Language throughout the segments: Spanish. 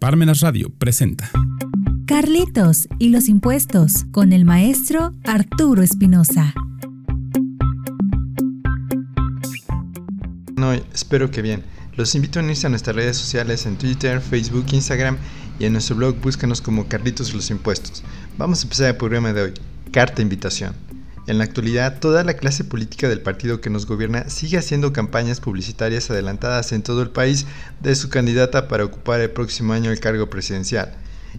Parmenas Radio presenta Carlitos y los impuestos con el maestro Arturo Espinosa. No, espero que bien. Los invito a unirse a nuestras redes sociales en Twitter, Facebook, Instagram y en nuestro blog búscanos como Carlitos y los impuestos. Vamos a empezar el programa de hoy. Carta invitación. En la actualidad, toda la clase política del partido que nos gobierna sigue haciendo campañas publicitarias adelantadas en todo el país de su candidata para ocupar el próximo año el cargo presidencial.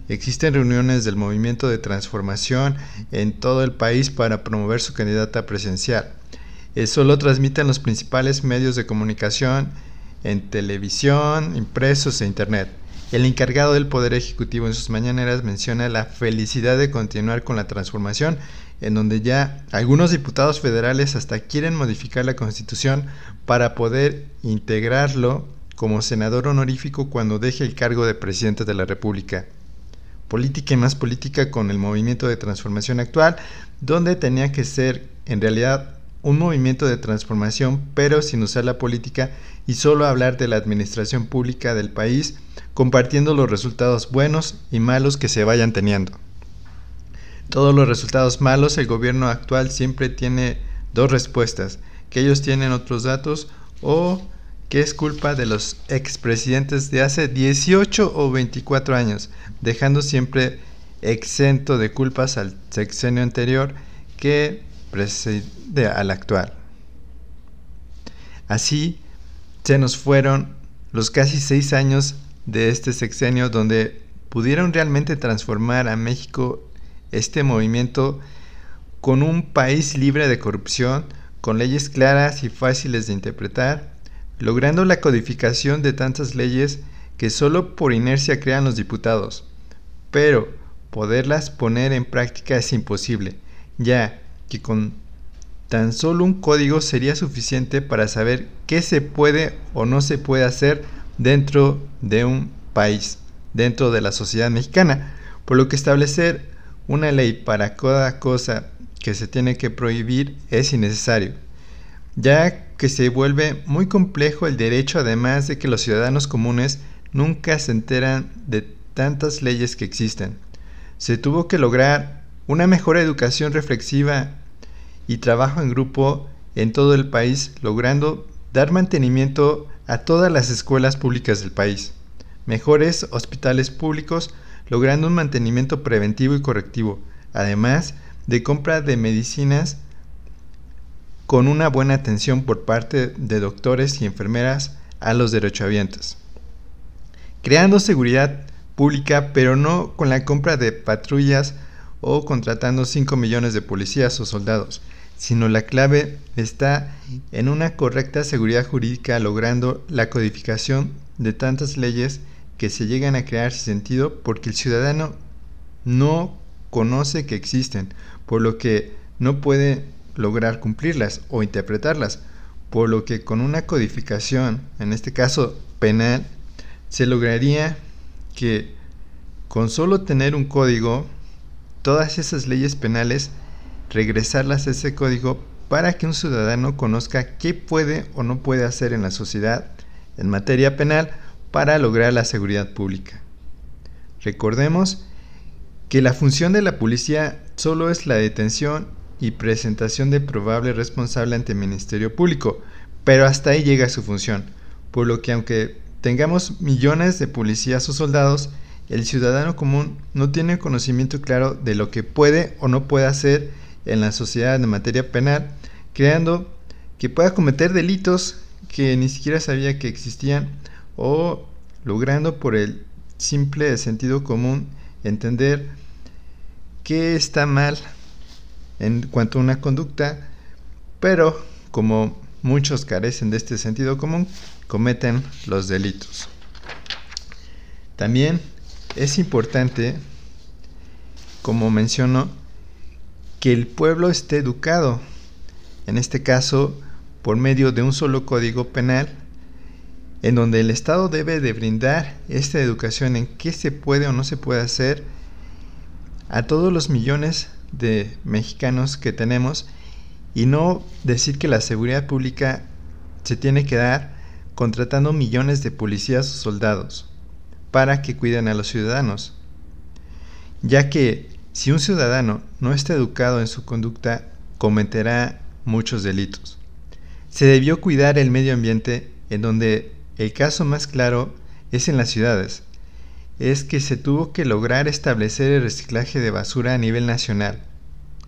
Existen reuniones del movimiento de transformación en todo el país para promover su candidata presidencial. Eso lo transmiten los principales medios de comunicación en televisión, impresos e internet. El encargado del Poder Ejecutivo en sus mañaneras menciona la felicidad de continuar con la transformación en donde ya algunos diputados federales hasta quieren modificar la constitución para poder integrarlo como senador honorífico cuando deje el cargo de presidente de la República. Política y más política con el movimiento de transformación actual, donde tenía que ser en realidad un movimiento de transformación, pero sin usar la política y solo hablar de la administración pública del país, compartiendo los resultados buenos y malos que se vayan teniendo todos los resultados malos, el gobierno actual siempre tiene dos respuestas, que ellos tienen otros datos o que es culpa de los expresidentes de hace 18 o 24 años, dejando siempre exento de culpas al sexenio anterior que precede al actual. Así se nos fueron los casi seis años de este sexenio donde pudieron realmente transformar a México este movimiento con un país libre de corrupción, con leyes claras y fáciles de interpretar, logrando la codificación de tantas leyes que solo por inercia crean los diputados. Pero poderlas poner en práctica es imposible, ya que con tan solo un código sería suficiente para saber qué se puede o no se puede hacer dentro de un país, dentro de la sociedad mexicana, por lo que establecer una ley para cada cosa que se tiene que prohibir es innecesario, ya que se vuelve muy complejo el derecho además de que los ciudadanos comunes nunca se enteran de tantas leyes que existen. Se tuvo que lograr una mejor educación reflexiva y trabajo en grupo en todo el país, logrando dar mantenimiento a todas las escuelas públicas del país, mejores hospitales públicos, logrando un mantenimiento preventivo y correctivo, además de compra de medicinas con una buena atención por parte de doctores y enfermeras a los derechohabientes. Creando seguridad pública, pero no con la compra de patrullas o contratando 5 millones de policías o soldados, sino la clave está en una correcta seguridad jurídica logrando la codificación de tantas leyes que se llegan a crear sentido porque el ciudadano no conoce que existen, por lo que no puede lograr cumplirlas o interpretarlas, por lo que con una codificación, en este caso penal, se lograría que con solo tener un código, todas esas leyes penales, regresarlas a ese código para que un ciudadano conozca qué puede o no puede hacer en la sociedad en materia penal para lograr la seguridad pública. Recordemos que la función de la policía solo es la detención y presentación de probable responsable ante el Ministerio Público, pero hasta ahí llega su función, por lo que aunque tengamos millones de policías o soldados, el ciudadano común no tiene conocimiento claro de lo que puede o no puede hacer en la sociedad en materia penal, creando que pueda cometer delitos que ni siquiera sabía que existían o logrando por el simple sentido común entender qué está mal en cuanto a una conducta, pero como muchos carecen de este sentido común, cometen los delitos. También es importante, como menciono, que el pueblo esté educado, en este caso por medio de un solo código penal en donde el Estado debe de brindar esta educación en qué se puede o no se puede hacer a todos los millones de mexicanos que tenemos y no decir que la seguridad pública se tiene que dar contratando millones de policías o soldados, para que cuiden a los ciudadanos, ya que si un ciudadano no está educado en su conducta, cometerá muchos delitos. Se debió cuidar el medio ambiente en donde el caso más claro es en las ciudades. Es que se tuvo que lograr establecer el reciclaje de basura a nivel nacional.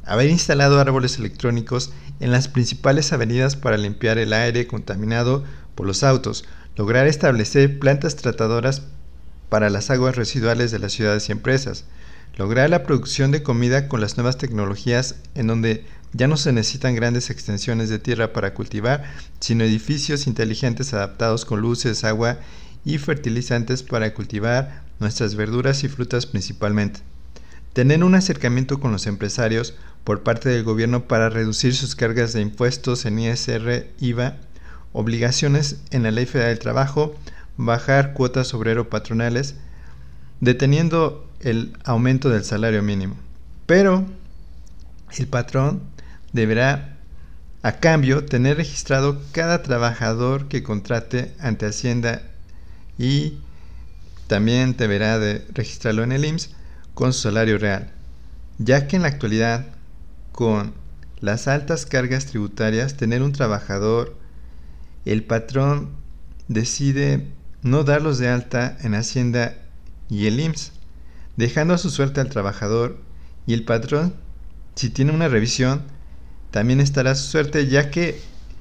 Haber instalado árboles electrónicos en las principales avenidas para limpiar el aire contaminado por los autos. Lograr establecer plantas tratadoras para las aguas residuales de las ciudades y empresas. Lograr la producción de comida con las nuevas tecnologías en donde ya no se necesitan grandes extensiones de tierra para cultivar, sino edificios inteligentes adaptados con luces, agua y fertilizantes para cultivar nuestras verduras y frutas principalmente. Tener un acercamiento con los empresarios por parte del gobierno para reducir sus cargas de impuestos en ISR, IVA, obligaciones en la Ley Federal del Trabajo, bajar cuotas obrero patronales, deteniendo el aumento del salario mínimo. Pero el patrón deberá a cambio tener registrado cada trabajador que contrate ante Hacienda y también deberá de registrarlo en el IMSS con su salario real, ya que en la actualidad con las altas cargas tributarias tener un trabajador el patrón decide no darlos de alta en Hacienda y el IMSS, dejando a su suerte al trabajador y el patrón, si tiene una revisión, también estará su suerte ya que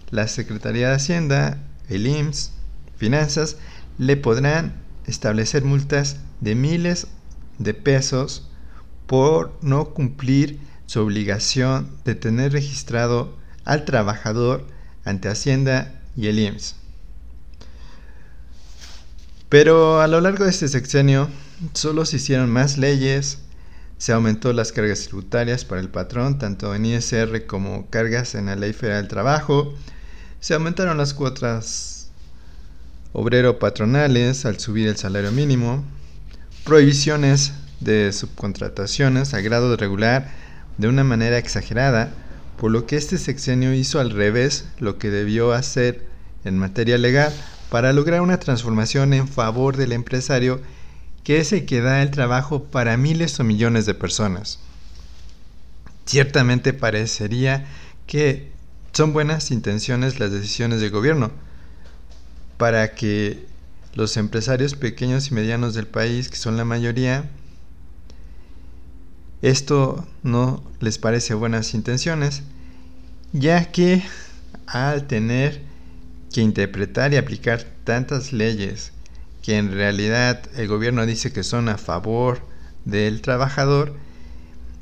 la Secretaría de Hacienda, el IMSS, Finanzas, le podrán establecer multas de miles de pesos por no cumplir su obligación de tener registrado al trabajador ante Hacienda y el IMSS. Pero a lo largo de este sexenio solo se hicieron más leyes, se aumentó las cargas tributarias para el patrón, tanto en ISR como cargas en la Ley Federal del Trabajo. Se aumentaron las cuotas obrero-patronales al subir el salario mínimo. Prohibiciones de subcontrataciones a grado de regular de una manera exagerada, por lo que este sexenio hizo al revés lo que debió hacer en materia legal para lograr una transformación en favor del empresario que es el que da el trabajo para miles o millones de personas. Ciertamente parecería que son buenas intenciones las decisiones del gobierno para que los empresarios pequeños y medianos del país, que son la mayoría, esto no les parece buenas intenciones, ya que al tener que interpretar y aplicar tantas leyes que en realidad el gobierno dice que son a favor del trabajador,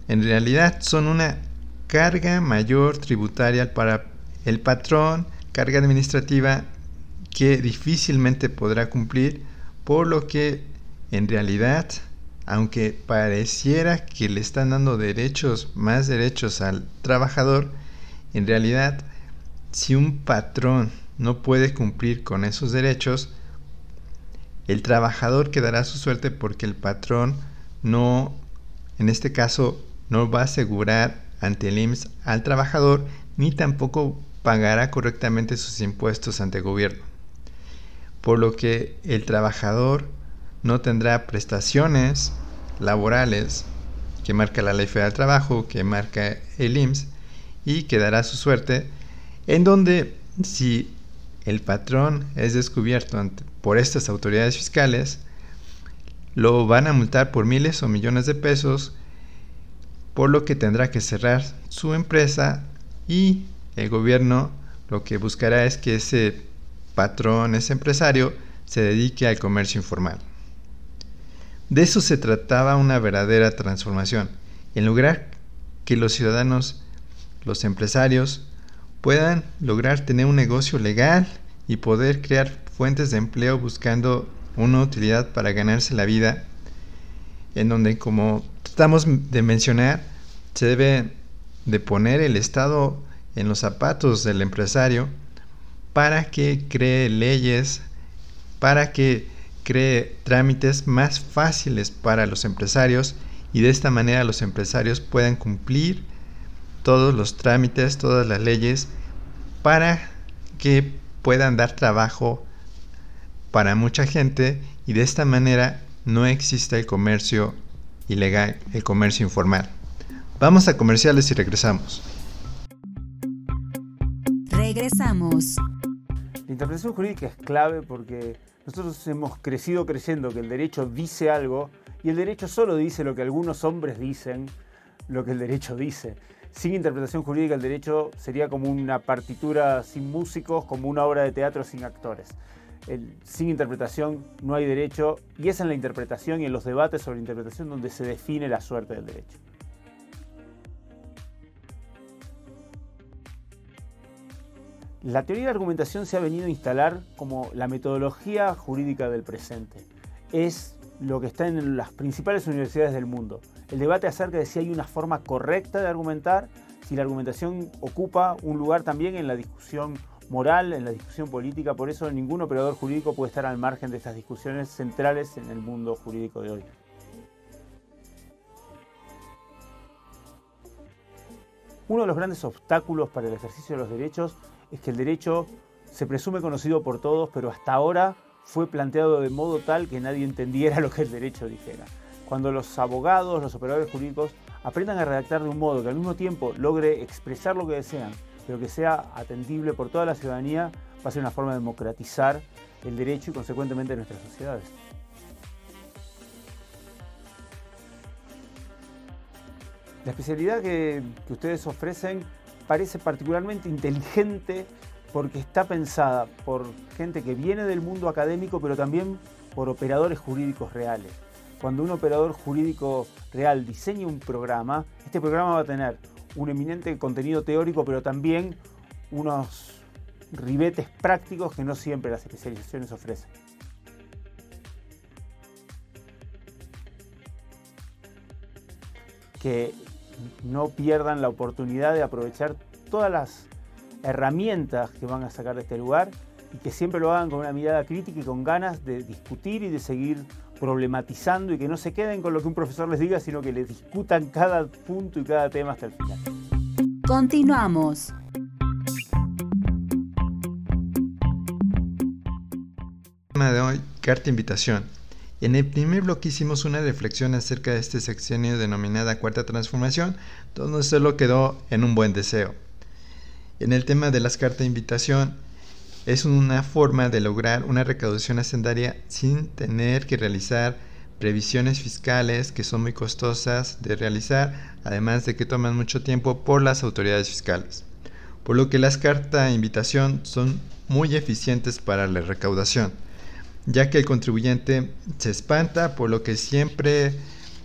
en realidad son una carga mayor tributaria para el patrón, carga administrativa que difícilmente podrá cumplir, por lo que en realidad, aunque pareciera que le están dando derechos, más derechos al trabajador, en realidad, si un patrón no puede cumplir con esos derechos, el trabajador quedará su suerte porque el patrón no, en este caso, no va a asegurar ante el IMSS al trabajador ni tampoco pagará correctamente sus impuestos ante el gobierno. Por lo que el trabajador no tendrá prestaciones laborales que marca la Ley Federal del Trabajo, que marca el IMSS, y quedará su suerte, en donde si el patrón es descubierto ante por estas autoridades fiscales, lo van a multar por miles o millones de pesos, por lo que tendrá que cerrar su empresa y el gobierno lo que buscará es que ese patrón, ese empresario, se dedique al comercio informal. De eso se trataba una verdadera transformación, en lograr que los ciudadanos, los empresarios, puedan lograr tener un negocio legal y poder crear fuentes de empleo buscando una utilidad para ganarse la vida, en donde como tratamos de mencionar, se debe de poner el Estado en los zapatos del empresario para que cree leyes, para que cree trámites más fáciles para los empresarios y de esta manera los empresarios puedan cumplir todos los trámites, todas las leyes para que puedan dar trabajo para mucha gente y de esta manera no exista el comercio ilegal, el comercio informal. Vamos a comerciales y regresamos. Regresamos. La interpretación jurídica es clave porque nosotros hemos crecido creyendo que el derecho dice algo y el derecho solo dice lo que algunos hombres dicen, lo que el derecho dice. Sin interpretación jurídica el derecho sería como una partitura sin músicos, como una obra de teatro sin actores. Sin interpretación no hay derecho y es en la interpretación y en los debates sobre interpretación donde se define la suerte del derecho. La teoría de argumentación se ha venido a instalar como la metodología jurídica del presente. Es lo que está en las principales universidades del mundo. El debate acerca de si hay una forma correcta de argumentar, si la argumentación ocupa un lugar también en la discusión moral, en la discusión política. Por eso ningún operador jurídico puede estar al margen de estas discusiones centrales en el mundo jurídico de hoy. Uno de los grandes obstáculos para el ejercicio de los derechos es que el derecho se presume conocido por todos, pero hasta ahora fue planteado de modo tal que nadie entendiera lo que el derecho dijera. Cuando los abogados, los operadores jurídicos aprendan a redactar de un modo que al mismo tiempo logre expresar lo que desean, pero que sea atendible por toda la ciudadanía, va a ser una forma de democratizar el derecho y consecuentemente nuestras sociedades. La especialidad que, que ustedes ofrecen parece particularmente inteligente porque está pensada por gente que viene del mundo académico, pero también por operadores jurídicos reales. Cuando un operador jurídico real diseña un programa, este programa va a tener un eminente contenido teórico, pero también unos ribetes prácticos que no siempre las especializaciones ofrecen. Que no pierdan la oportunidad de aprovechar todas las herramientas que van a sacar de este lugar y que siempre lo hagan con una mirada crítica y con ganas de discutir y de seguir problematizando y que no se queden con lo que un profesor les diga, sino que les discutan cada punto y cada tema hasta el final. Continuamos. Tema de hoy, carta invitación. En el primer bloque hicimos una reflexión acerca de este sexenio denominada Cuarta Transformación, donde solo quedó en un buen deseo. En el tema de las cartas de invitación, es una forma de lograr una recaudación hacendaria sin tener que realizar previsiones fiscales que son muy costosas de realizar, además de que toman mucho tiempo por las autoridades fiscales. Por lo que las cartas de invitación son muy eficientes para la recaudación ya que el contribuyente se espanta, por lo que siempre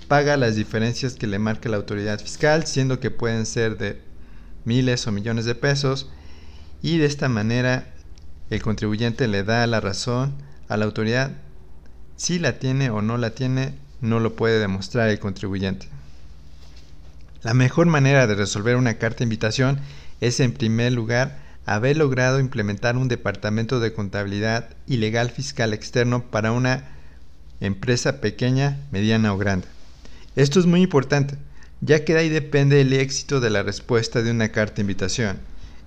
paga las diferencias que le marca la autoridad fiscal, siendo que pueden ser de miles o millones de pesos, y de esta manera el contribuyente le da la razón a la autoridad. Si la tiene o no la tiene, no lo puede demostrar el contribuyente. La mejor manera de resolver una carta de invitación es en primer lugar haber logrado implementar un departamento de contabilidad y legal fiscal externo para una empresa pequeña, mediana o grande. Esto es muy importante, ya que de ahí depende el éxito de la respuesta de una carta de invitación.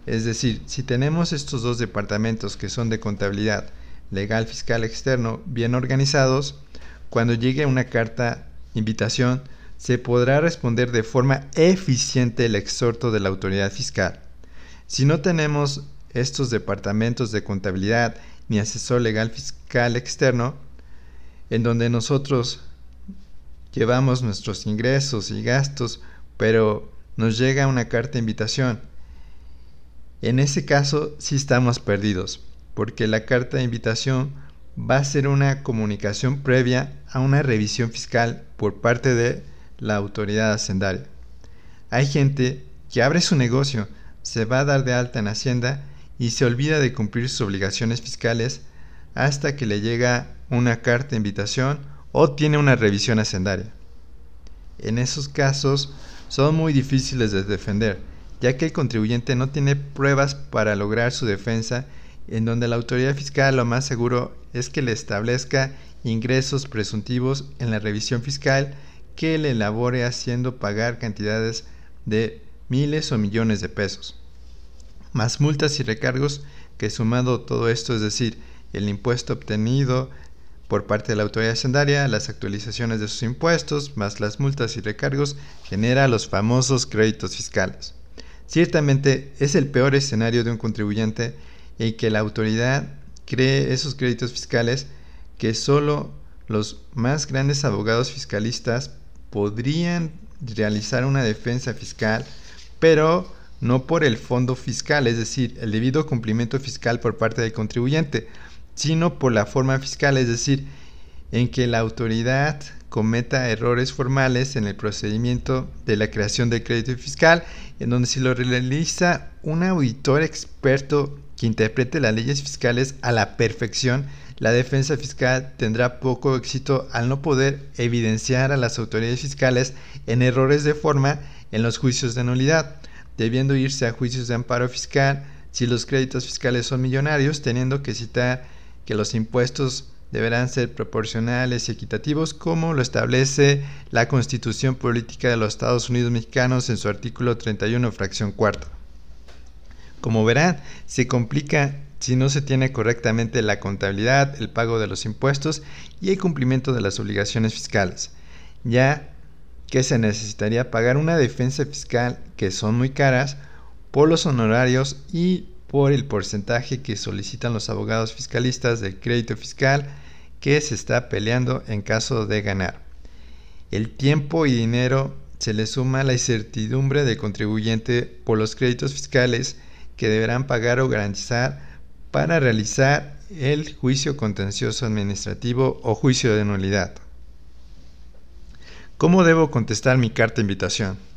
Es decir, si tenemos estos dos departamentos que son de contabilidad, legal, fiscal, externo, bien organizados, cuando llegue una carta invitación, se podrá responder de forma eficiente el exhorto de la autoridad fiscal. Si no tenemos estos departamentos de contabilidad ni asesor legal fiscal externo, en donde nosotros llevamos nuestros ingresos y gastos, pero nos llega una carta de invitación. En ese caso sí estamos perdidos, porque la carta de invitación va a ser una comunicación previa a una revisión fiscal por parte de la autoridad hacendaria. Hay gente que abre su negocio, se va a dar de alta en Hacienda y se olvida de cumplir sus obligaciones fiscales hasta que le llega una carta de invitación o tiene una revisión hacendaria. En esos casos son muy difíciles de defender, ya que el contribuyente no tiene pruebas para lograr su defensa, en donde la autoridad fiscal lo más seguro es que le establezca ingresos presuntivos en la revisión fiscal que le elabore haciendo pagar cantidades de miles o millones de pesos, más multas y recargos que sumado todo esto, es decir, el impuesto obtenido por parte de la autoridad hacendaria, las actualizaciones de sus impuestos, más las multas y recargos, genera los famosos créditos fiscales. Ciertamente es el peor escenario de un contribuyente en que la autoridad cree esos créditos fiscales que solo los más grandes abogados fiscalistas podrían realizar una defensa fiscal, pero no por el fondo fiscal, es decir, el debido cumplimiento fiscal por parte del contribuyente, sino por la forma fiscal, es decir, en que la autoridad cometa errores formales en el procedimiento de la creación del crédito fiscal, en donde si lo realiza un auditor experto que interprete las leyes fiscales a la perfección, la defensa fiscal tendrá poco éxito al no poder evidenciar a las autoridades fiscales en errores de forma en los juicios de nulidad, debiendo irse a juicios de amparo fiscal si los créditos fiscales son millonarios, teniendo que citar que los impuestos deberán ser proporcionales y equitativos como lo establece la Constitución Política de los Estados Unidos Mexicanos en su artículo 31, fracción cuarta. Como verán, se complica si no se tiene correctamente la contabilidad, el pago de los impuestos y el cumplimiento de las obligaciones fiscales, ya que se necesitaría pagar una defensa fiscal que son muy caras por los honorarios y por el porcentaje que solicitan los abogados fiscalistas del crédito fiscal que se está peleando en caso de ganar. El tiempo y dinero se le suma la incertidumbre del contribuyente por los créditos fiscales que deberán pagar o garantizar para realizar el juicio contencioso administrativo o juicio de nulidad. ¿Cómo debo contestar mi carta de invitación?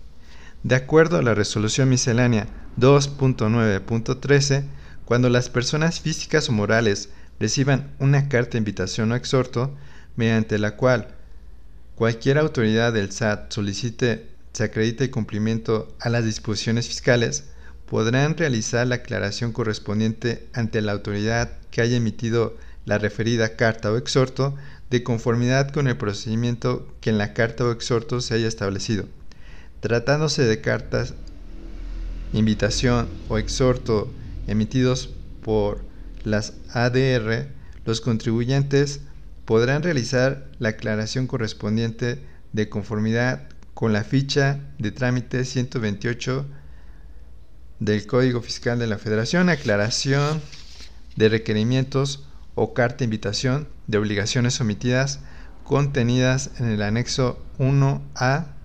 De acuerdo a la resolución miscelánea 2.9.13, cuando las personas físicas o morales reciban una carta de invitación o exhorto, mediante la cual cualquier autoridad del SAT solicite se acredite el cumplimiento a las disposiciones fiscales, podrán realizar la aclaración correspondiente ante la autoridad que haya emitido la referida carta o exhorto de conformidad con el procedimiento que en la carta o exhorto se haya establecido. Tratándose de cartas invitación o exhorto emitidos por las ADR, los contribuyentes podrán realizar la aclaración correspondiente de conformidad con la ficha de trámite 128 del Código Fiscal de la Federación, aclaración de requerimientos o carta invitación de obligaciones omitidas contenidas en el anexo 1A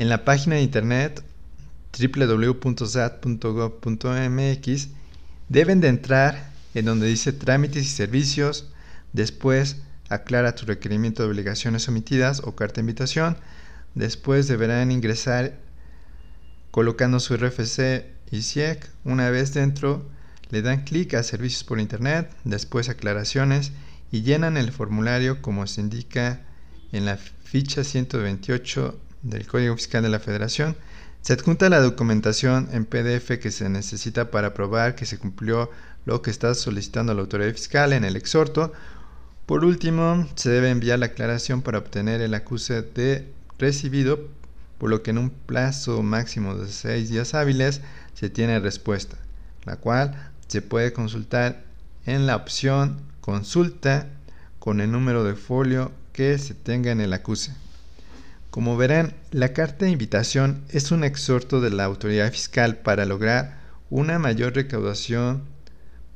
en la página de internet www.sat.gov.mx deben de entrar en donde dice trámites y servicios, después aclara tu requerimiento de obligaciones omitidas o carta de invitación, después deberán ingresar colocando su RFC y CIEC, una vez dentro le dan clic a servicios por internet, después aclaraciones y llenan el formulario como se indica en la ficha 128 del Código Fiscal de la Federación se adjunta la documentación en PDF que se necesita para probar que se cumplió lo que está solicitando la autoridad fiscal en el exhorto. Por último, se debe enviar la aclaración para obtener el acuse de recibido, por lo que en un plazo máximo de seis días hábiles se tiene respuesta, la cual se puede consultar en la opción Consulta con el número de folio que se tenga en el acuse. Como verán, la carta de invitación es un exhorto de la autoridad fiscal para lograr una mayor recaudación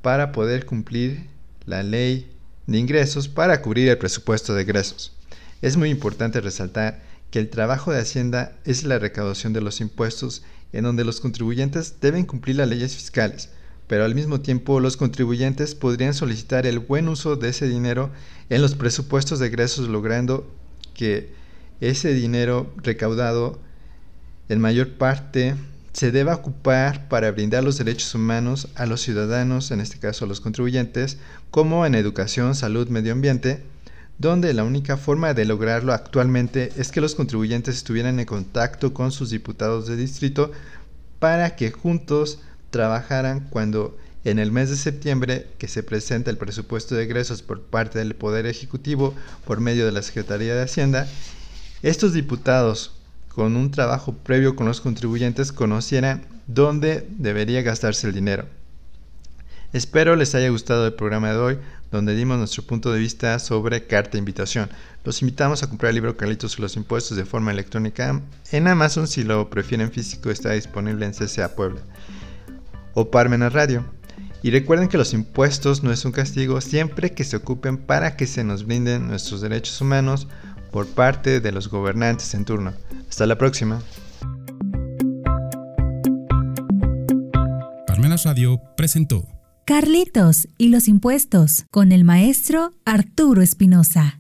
para poder cumplir la ley de ingresos para cubrir el presupuesto de egresos. Es muy importante resaltar que el trabajo de Hacienda es la recaudación de los impuestos en donde los contribuyentes deben cumplir las leyes fiscales, pero al mismo tiempo los contribuyentes podrían solicitar el buen uso de ese dinero en los presupuestos de egresos logrando que ese dinero recaudado en mayor parte se debe ocupar para brindar los derechos humanos a los ciudadanos, en este caso a los contribuyentes, como en educación, salud, medio ambiente, donde la única forma de lograrlo actualmente es que los contribuyentes estuvieran en contacto con sus diputados de distrito para que juntos trabajaran cuando en el mes de septiembre que se presenta el presupuesto de egresos por parte del Poder Ejecutivo por medio de la Secretaría de Hacienda estos diputados, con un trabajo previo con los contribuyentes, conocieran dónde debería gastarse el dinero. Espero les haya gustado el programa de hoy, donde dimos nuestro punto de vista sobre carta invitación. Los invitamos a comprar el libro Carlitos y los impuestos de forma electrónica en Amazon si lo prefieren físico está disponible en CCA Puebla o Parmenas Radio. Y recuerden que los impuestos no es un castigo siempre que se ocupen para que se nos brinden nuestros derechos humanos por parte de los gobernantes en turno. Hasta la próxima. Parmenas Radio presentó Carlitos y los impuestos con el maestro Arturo Espinosa.